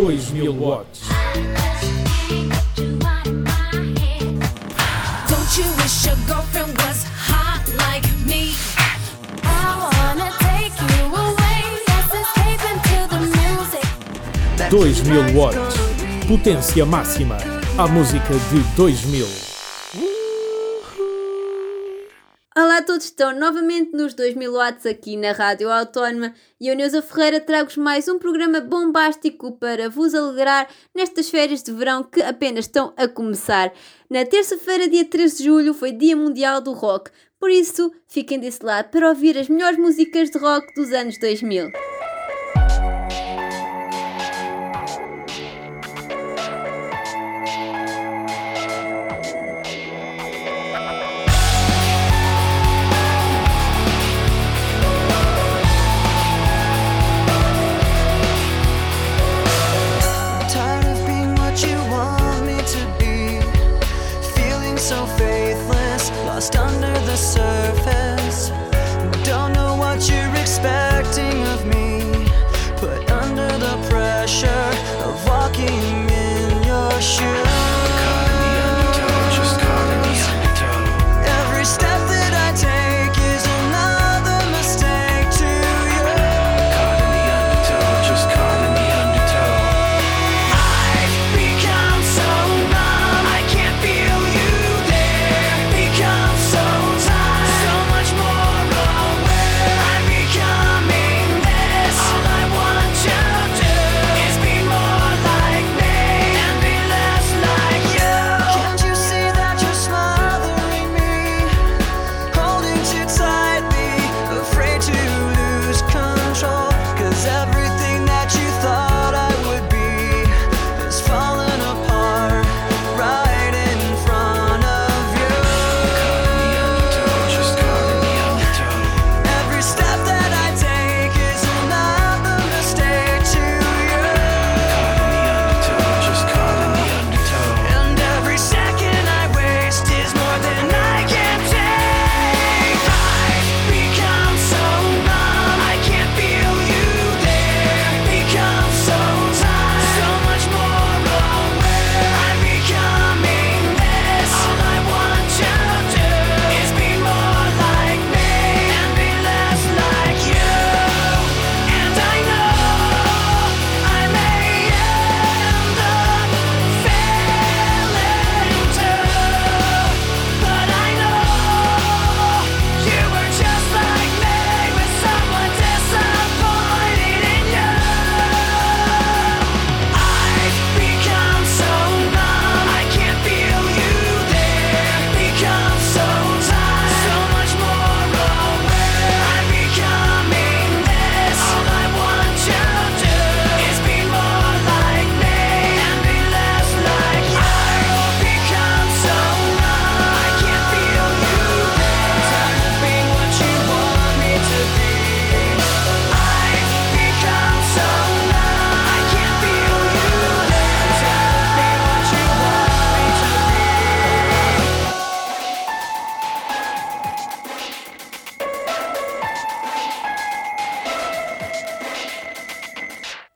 2000 watts. Don't you wish your girlfriend was hot like me? I wanna take you away. Let's escape into the music. 2000 watts. Potência máxima. A música de 2000. Todos, estão novamente nos 2000 watts aqui na Rádio Autónoma e eu, Neuza Ferreira, trago-vos mais um programa bombástico para vos alegrar nestas férias de verão que apenas estão a começar. Na terça-feira, dia 13 de julho, foi Dia Mundial do Rock, por isso fiquem desse lado para ouvir as melhores músicas de rock dos anos 2000.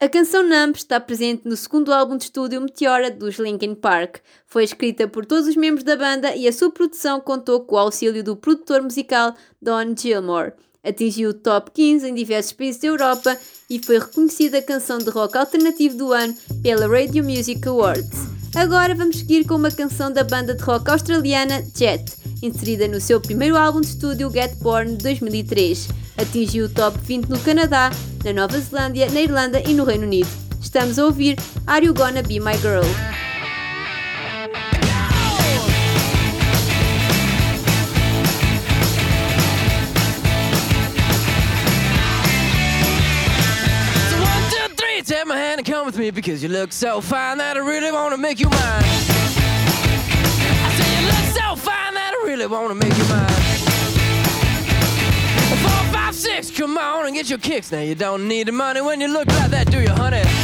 A canção Numb está presente no segundo álbum de estúdio Meteora dos Linkin Park. Foi escrita por todos os membros da banda e a sua produção contou com o auxílio do produtor musical Don Gilmore. Atingiu o top 15 em diversos países da Europa e foi reconhecida a canção de rock alternativo do ano pela Radio Music Awards. Agora vamos seguir com uma canção da banda de rock australiana Jet, inserida no seu primeiro álbum de estúdio Get Born de 2003. Atingiu o top 20 no Canadá, na Nova Zelândia, na Irlanda e no Reino Unido. Estamos a ouvir Are You Gonna Be My Girl? Take my hand and come with me because you look so fine that I really wanna make you mine. Really wanna make you mine. Four, five, six, come on and get your kicks. Now you don't need the money when you look like that, do you, honey?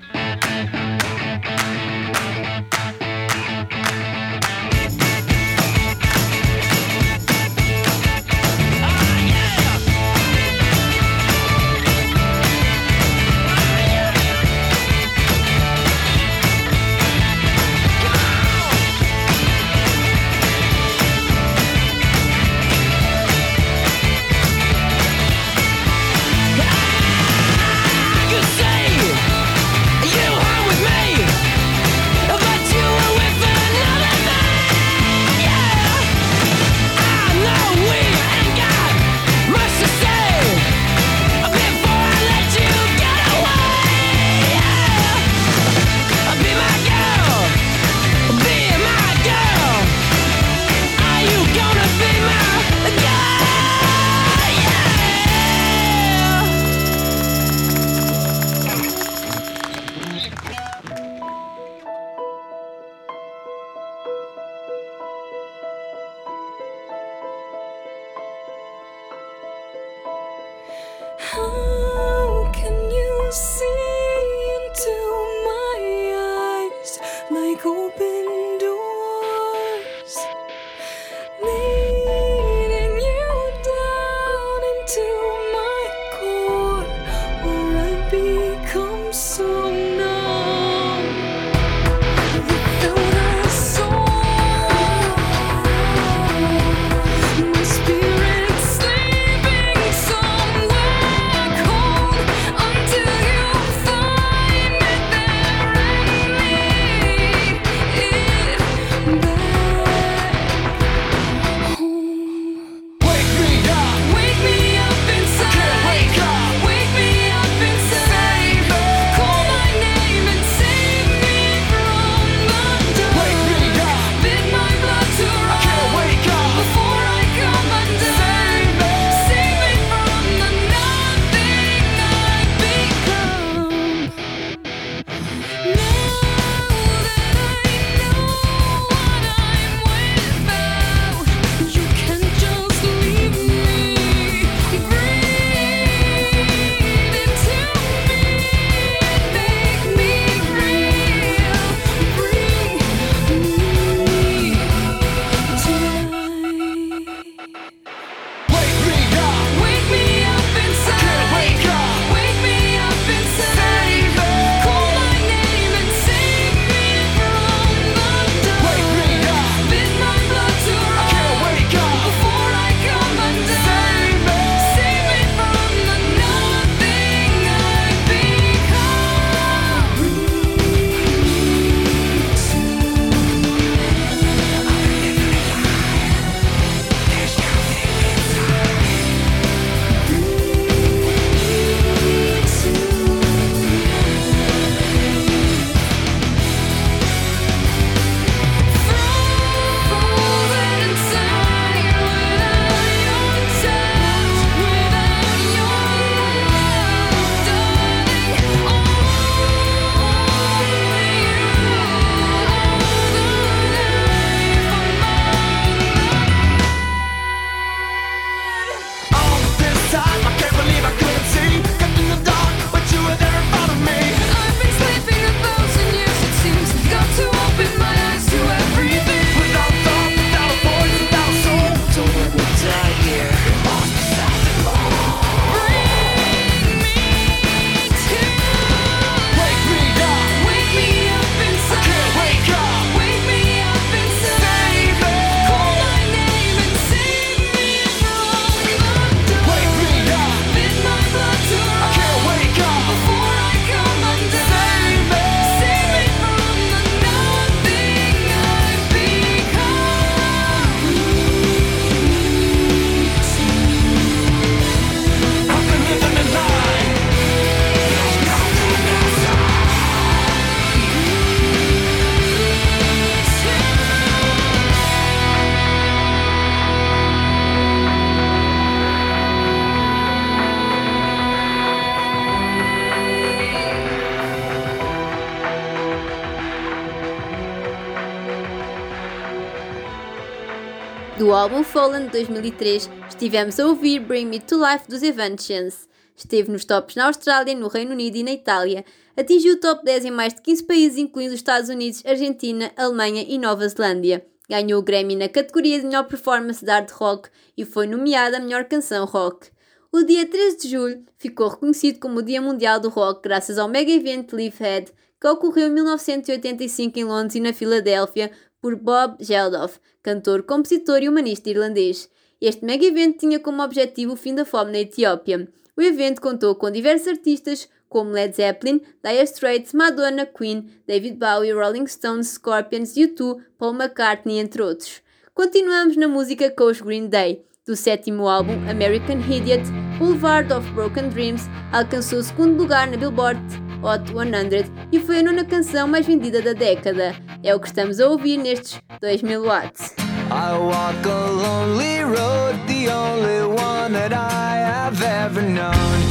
Do álbum Fallen de 2003, estivemos a ouvir Bring Me to Life dos Evanescence. Esteve nos tops na Austrália, no Reino Unido e na Itália. Atingiu o top 10 em mais de 15 países, incluindo os Estados Unidos, Argentina, Alemanha e Nova Zelândia. Ganhou o Grammy na categoria de melhor performance de hard rock e foi nomeada a melhor canção rock. O dia 13 de julho ficou reconhecido como o Dia Mundial do Rock graças ao mega evento Live Head, que ocorreu em 1985 em Londres e na Filadélfia por Bob Geldof, cantor, compositor e humanista irlandês. Este mega evento tinha como objetivo o fim da fome na Etiópia. O evento contou com diversos artistas como Led Zeppelin, Dire Straits, Madonna, Queen, David Bowie, Rolling Stones, Scorpions, U2, Paul McCartney, entre outros. Continuamos na música com os Green Day. Do sétimo álbum, American Idiot, Boulevard of Broken Dreams alcançou o segundo lugar na Billboard Hot 100 e foi a nona canção mais vendida da década. É o que estamos a ouvir nestes 2000 watts. I walk a lonely road, the only one that I have ever known.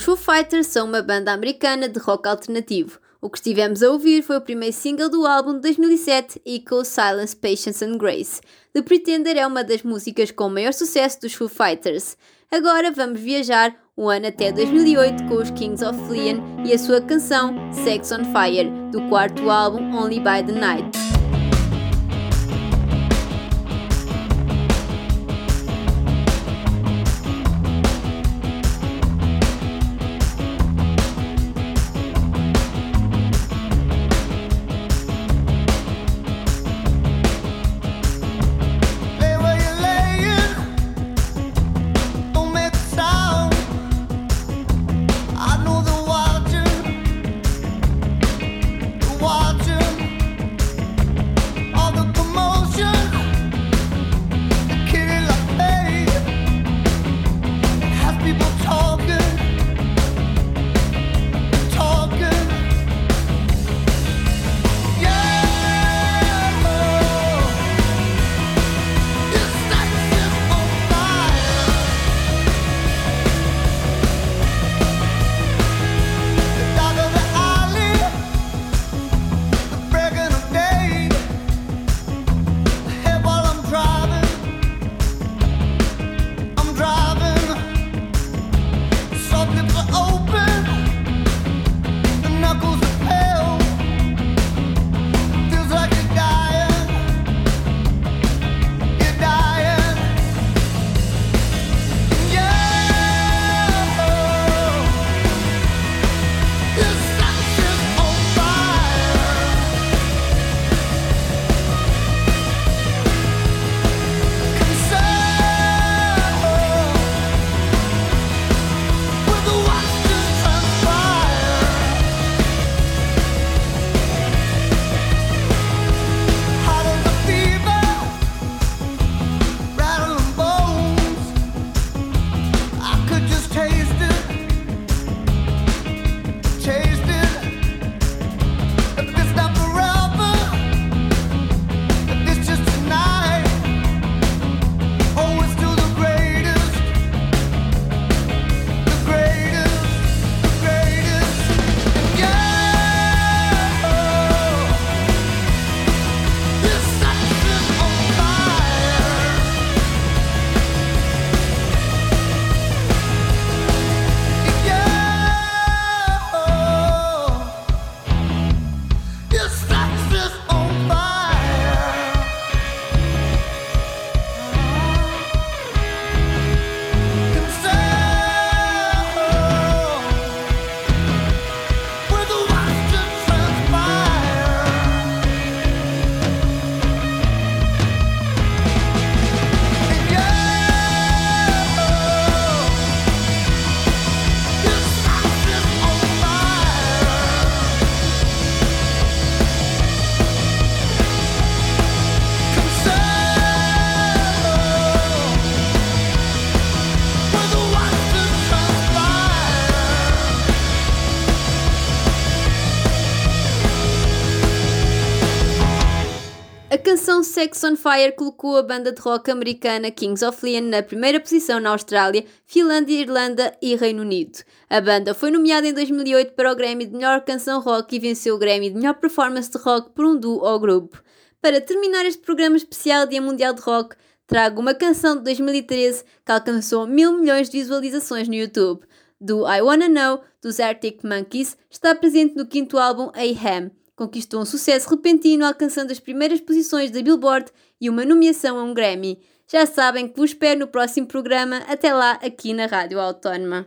Os Foo Fighters são uma banda americana de rock alternativo. O que estivemos a ouvir foi o primeiro single do álbum de 2007, Echo, Silence, Patience and Grace. The Pretender é uma das músicas com maior sucesso dos Foo Fighters. Agora vamos viajar um ano até 2008 com os Kings of Leon e a sua canção Sex on Fire, do quarto álbum Only by the Night. Canção Sex on Fire colocou a banda de rock americana Kings of Leon na primeira posição na Austrália, Finlândia, Irlanda e Reino Unido. A banda foi nomeada em 2008 para o Grammy de Melhor Canção Rock e venceu o Grammy de Melhor Performance de Rock por um duo ou grupo. Para terminar este programa especial Dia Mundial de Rock, trago uma canção de 2013 que alcançou mil milhões de visualizações no YouTube. Do I Wanna Know, dos Arctic Monkeys, está presente no quinto álbum Aham. Conquistou um sucesso repentino, alcançando as primeiras posições da Billboard e uma nomeação a um Grammy. Já sabem que vos espero no próximo programa. Até lá, aqui na Rádio Autónoma.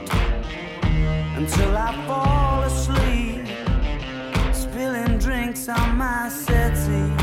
until I fall asleep, spilling drinks on my settee.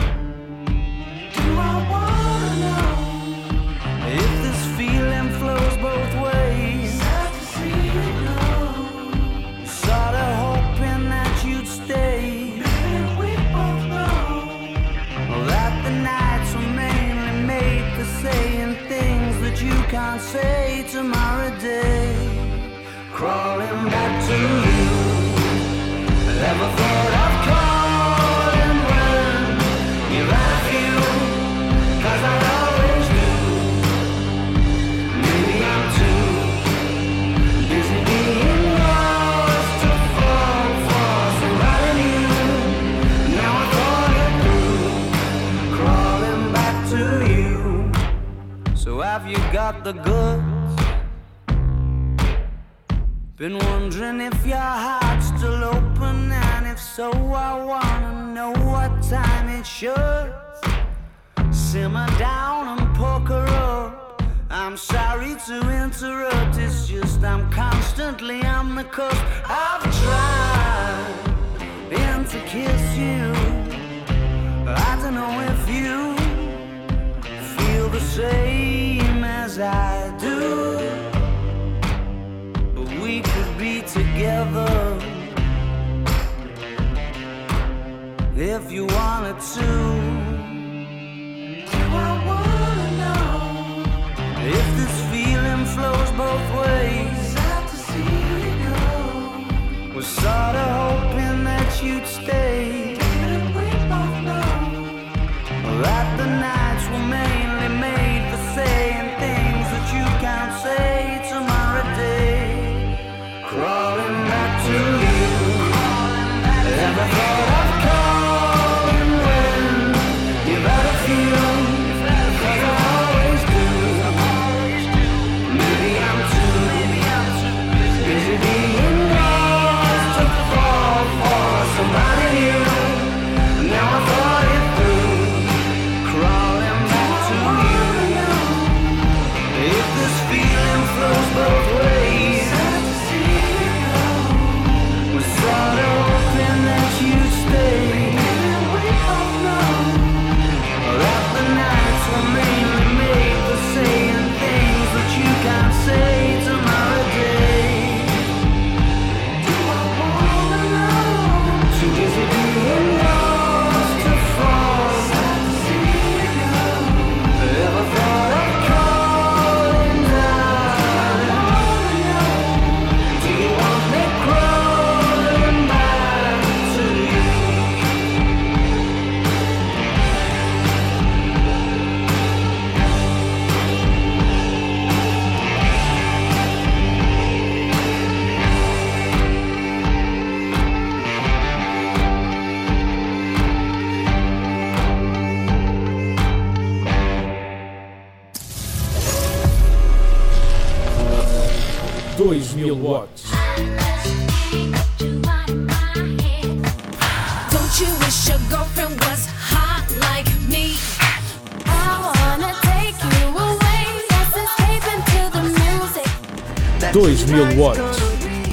Should. Simmer down and poker up. I'm sorry to interrupt, it's just I'm constantly on the cusp. I've tried been to kiss you. But I don't know if you feel the same as I do. But we could be together if you wanted to. Do I wanna know if this feeling flows both ways? Sad to see you go. Was sorta